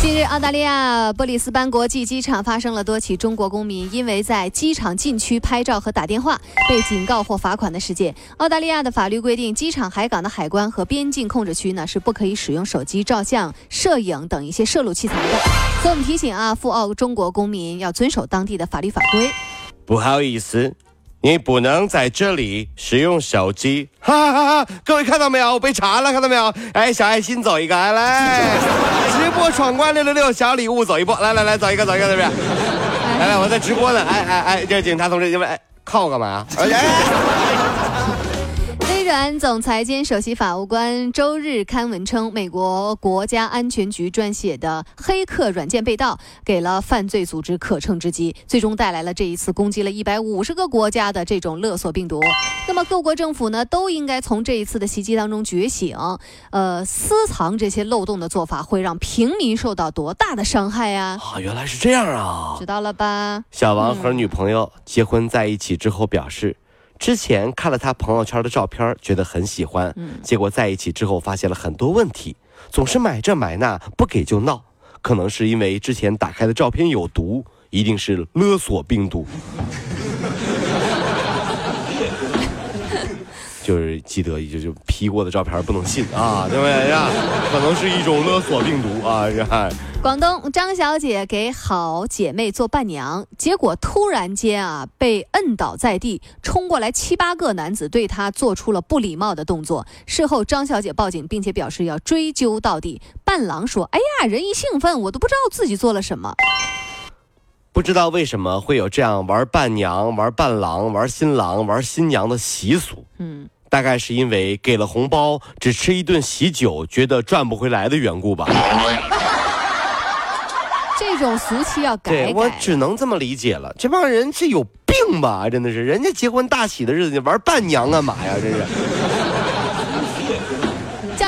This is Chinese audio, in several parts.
近日，澳大利亚布里斯班国际机场发生了多起中国公民因为在机场禁区拍照和打电话被警告或罚款的事件。澳大利亚的法律规定，机场、海港的海关和边境控制区呢是不可以使用手机照相、摄影等一些摄录器材的。所以我们提醒啊，赴澳中国公民要遵守当地的法律法规。不好意思，你不能在这里使用手机。哈哈哈！哈各位看到没有？我被查了，看到没有？哎，小爱心走一个，来，直播闯关六六六，小礼物走一波，来来来，走一个，走一个，对不对？来来，我在直播呢，哎哎哎，这警察同志，你们哎看我干嘛呀？哎。软总裁兼首席法务官周日刊文称，美国国家安全局撰写的黑客软件被盗，给了犯罪组织可乘之机，最终带来了这一次攻击了一百五十个国家的这种勒索病毒。那么各国政府呢，都应该从这一次的袭击当中觉醒。呃，私藏这些漏洞的做法，会让平民受到多大的伤害呀？啊，原来是这样啊！知道了吧？小王和女朋友结婚在一起之后表示。之前看了他朋友圈的照片，觉得很喜欢。嗯，结果在一起之后发现了很多问题，总是买这买那，不给就闹。可能是因为之前打开的照片有毒，一定是勒索病毒。就是记得，就就 P 过的照片不能信啊，对不对呀？可能是一种勒索病毒啊！广东张小姐给好姐妹做伴娘，结果突然间啊被摁倒在地，冲过来七八个男子对她做出了不礼貌的动作。事后张小姐报警，并且表示要追究到底。伴郎说：“哎呀，人一兴奋，我都不知道自己做了什么。”不知道为什么会有这样玩伴娘、玩伴郎、玩新郎、玩新娘的习俗。嗯。大概是因为给了红包只吃一顿喜酒，觉得赚不回来的缘故吧。这种俗气要改改。我只能这么理解了。这帮人是有病吧？真的是，人家结婚大喜的日子，玩伴娘干嘛呀？这是。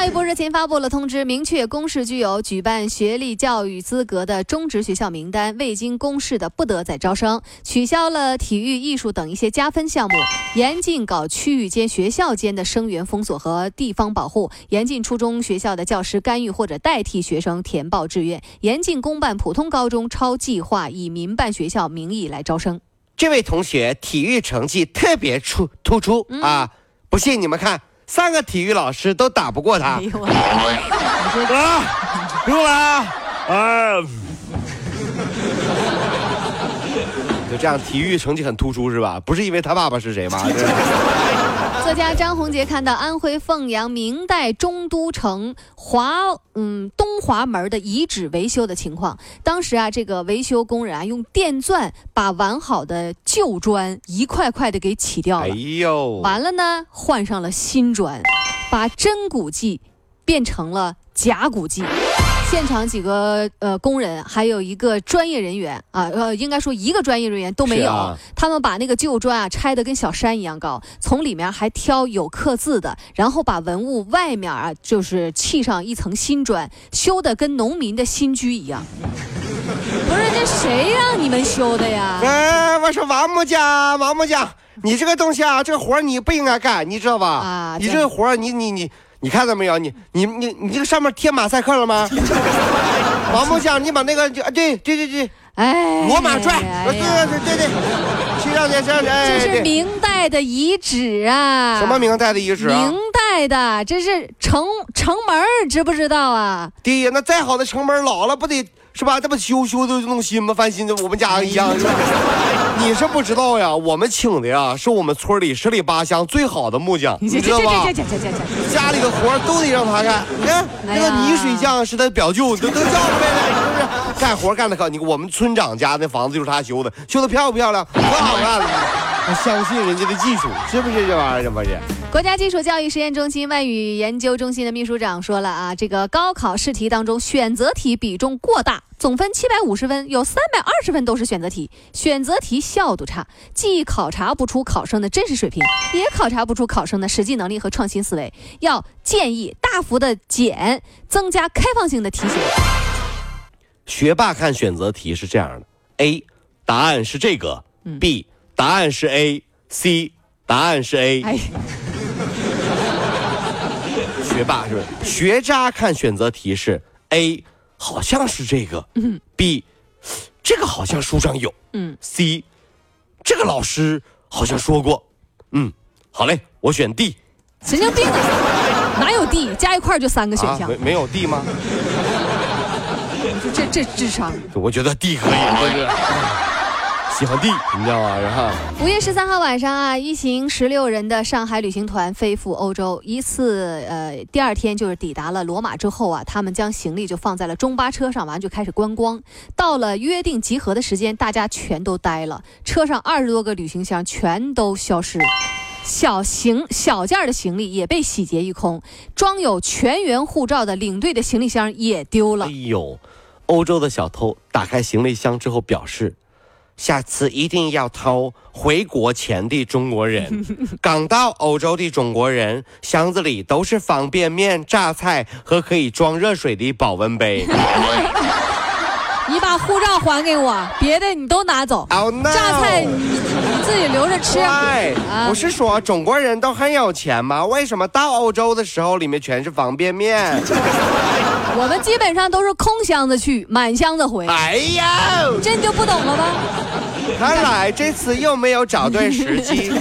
教育部日前发布了通知，明确公示具有举办学历教育资格的中职学校名单，未经公示的不得再招生。取消了体育、艺术等一些加分项目，严禁搞区域间、学校间的生源封锁和地方保护，严禁初中学校的教师干预或者代替学生填报志愿，严禁公办普通高中超计划以民办学校名义来招生。这位同学体育成绩特别出突出啊！不信你们看。三个体育老师都打不过他。啊，出来啊！啊！就这样，体育成绩很突出是吧？不是因为他爸爸是谁吗？作家张宏杰看到安徽凤阳明代中都城华嗯东华门的遗址维修的情况，当时啊，这个维修工人啊用电钻把完好的旧砖一块块的给起掉了，哎呦，完了呢，换上了新砖，把真古迹变成了假古迹。现场几个呃工人，还有一个专业人员啊，呃，应该说一个专业人员都没有。他们把那个旧砖啊拆得跟小山一样高，从里面还挑有刻字的，然后把文物外面啊就是砌上一层新砖，修的跟农民的新居一样。不是这谁让你们修的呀？哎，我说王木匠，王木匠，你这个东西啊，这个活你不应该干，你知道吧？啊，你这个活你你你。你看到没有？你你你你这个上面贴马赛克了吗？王梦想，你把那个就啊对对对对，哎，罗马传，对对对对，去上去上去，这是明代的遗址啊！什么明代的遗址？明代的，这是城城门，知不知道啊？对呀，那再好的城门老了不得。是吧？这不修修都弄新吗？翻新的，我们家一样。你是不知道呀，我们请的呀，是我们村里十里八乡最好的木匠，你知道吧？家里的活都得让他干。你看那个泥水匠是他表舅，都都叫出来了，是不是？干活干的可你我们村长家那房子就是他修的，修的漂不漂亮？可好看了。还相信人家的技术，是不是这玩意儿？这不是？国家基础教育实验中心外语研究中心的秘书长说了啊，这个高考试题当中选择题比重过大，总分七百五十分，有三百二十分都是选择题，选择题效度差，既考察不出考生的真实水平，也考察不出考生的实际能力和创新思维。要建议大幅的减，增加开放性的题型。学霸看选择题是这样的：A，答案是这个；B，答案是 A；C，答案是 A。哎，学霸是不是？学渣看选择题是 A，好像是这个嗯；B，这个好像书上有；嗯，C，这个老师好像说过。嗯，好嘞，我选 D。神经病啊！哪有 D 加一块就三个选项啊没？没有 D 吗？就这这智商。我觉得 D 可以，喜欢地你知道吗？然后五月十三号晚上啊，一行十六人的上海旅行团飞赴欧洲，一次呃，第二天就是抵达了罗马之后啊，他们将行李就放在了中巴车上，完就开始观光。到了约定集合的时间，大家全都呆了，车上二十多个旅行箱全都消失。小行小件的行李也被洗劫一空，装有全员护照的领队的行李箱也丢了哎。呦，欧洲的小偷打开行李箱之后表示，下次一定要偷回国前的中国人。刚到欧洲的中国人箱子里都是方便面、榨菜和可以装热水的保温杯。你把护照还给我，别的你都拿走。Oh no！榨菜你你自己留着吃。哎，啊不是说中国人都很有钱吗？为什么到欧洲的时候里面全是方便面？我们基本上都是空箱子去，满箱子回。哎呀，这你就不懂了吧？看来这次又没有找对时机。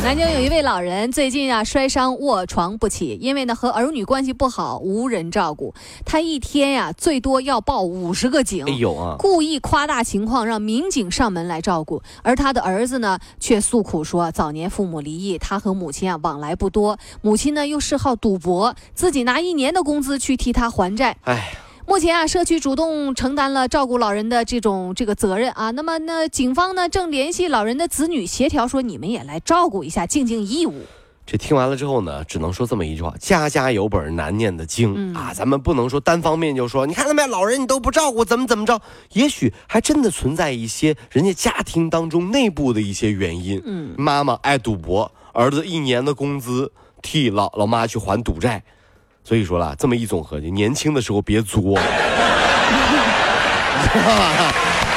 南京有一位老人最近啊摔伤卧床不起，因为呢和儿女关系不好，无人照顾，他一天呀、最多要报五十个警。哎呦啊！故意夸大情况，让民警上门来照顾。而他的儿子呢，却诉苦说，早年父母离异，他和母亲啊往来不多，母亲呢又嗜好赌博，自己拿一年的工资去替他还债。哎，目前啊，社区主动承担了照顾老人的这种这个责任啊。那么呢，警方呢正联系老人的子女协调，说你们也来照顾一下，尽尽义务。这听完了之后呢，只能说这么一句话：家家有本难念的经、嗯啊！咱们不能说单方面就说，你看到没有，老人你都不照顾，怎么怎么着？也许还真的存在一些人家家庭当中内部的一些原因。嗯，妈妈爱赌博，儿子一年的工资替老老妈去还赌债，所以说啦，这么一总合计，年轻的时候别作，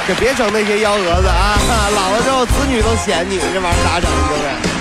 可别整那些幺蛾子啊！老了之后子女都嫌你，这玩意儿咋整？对不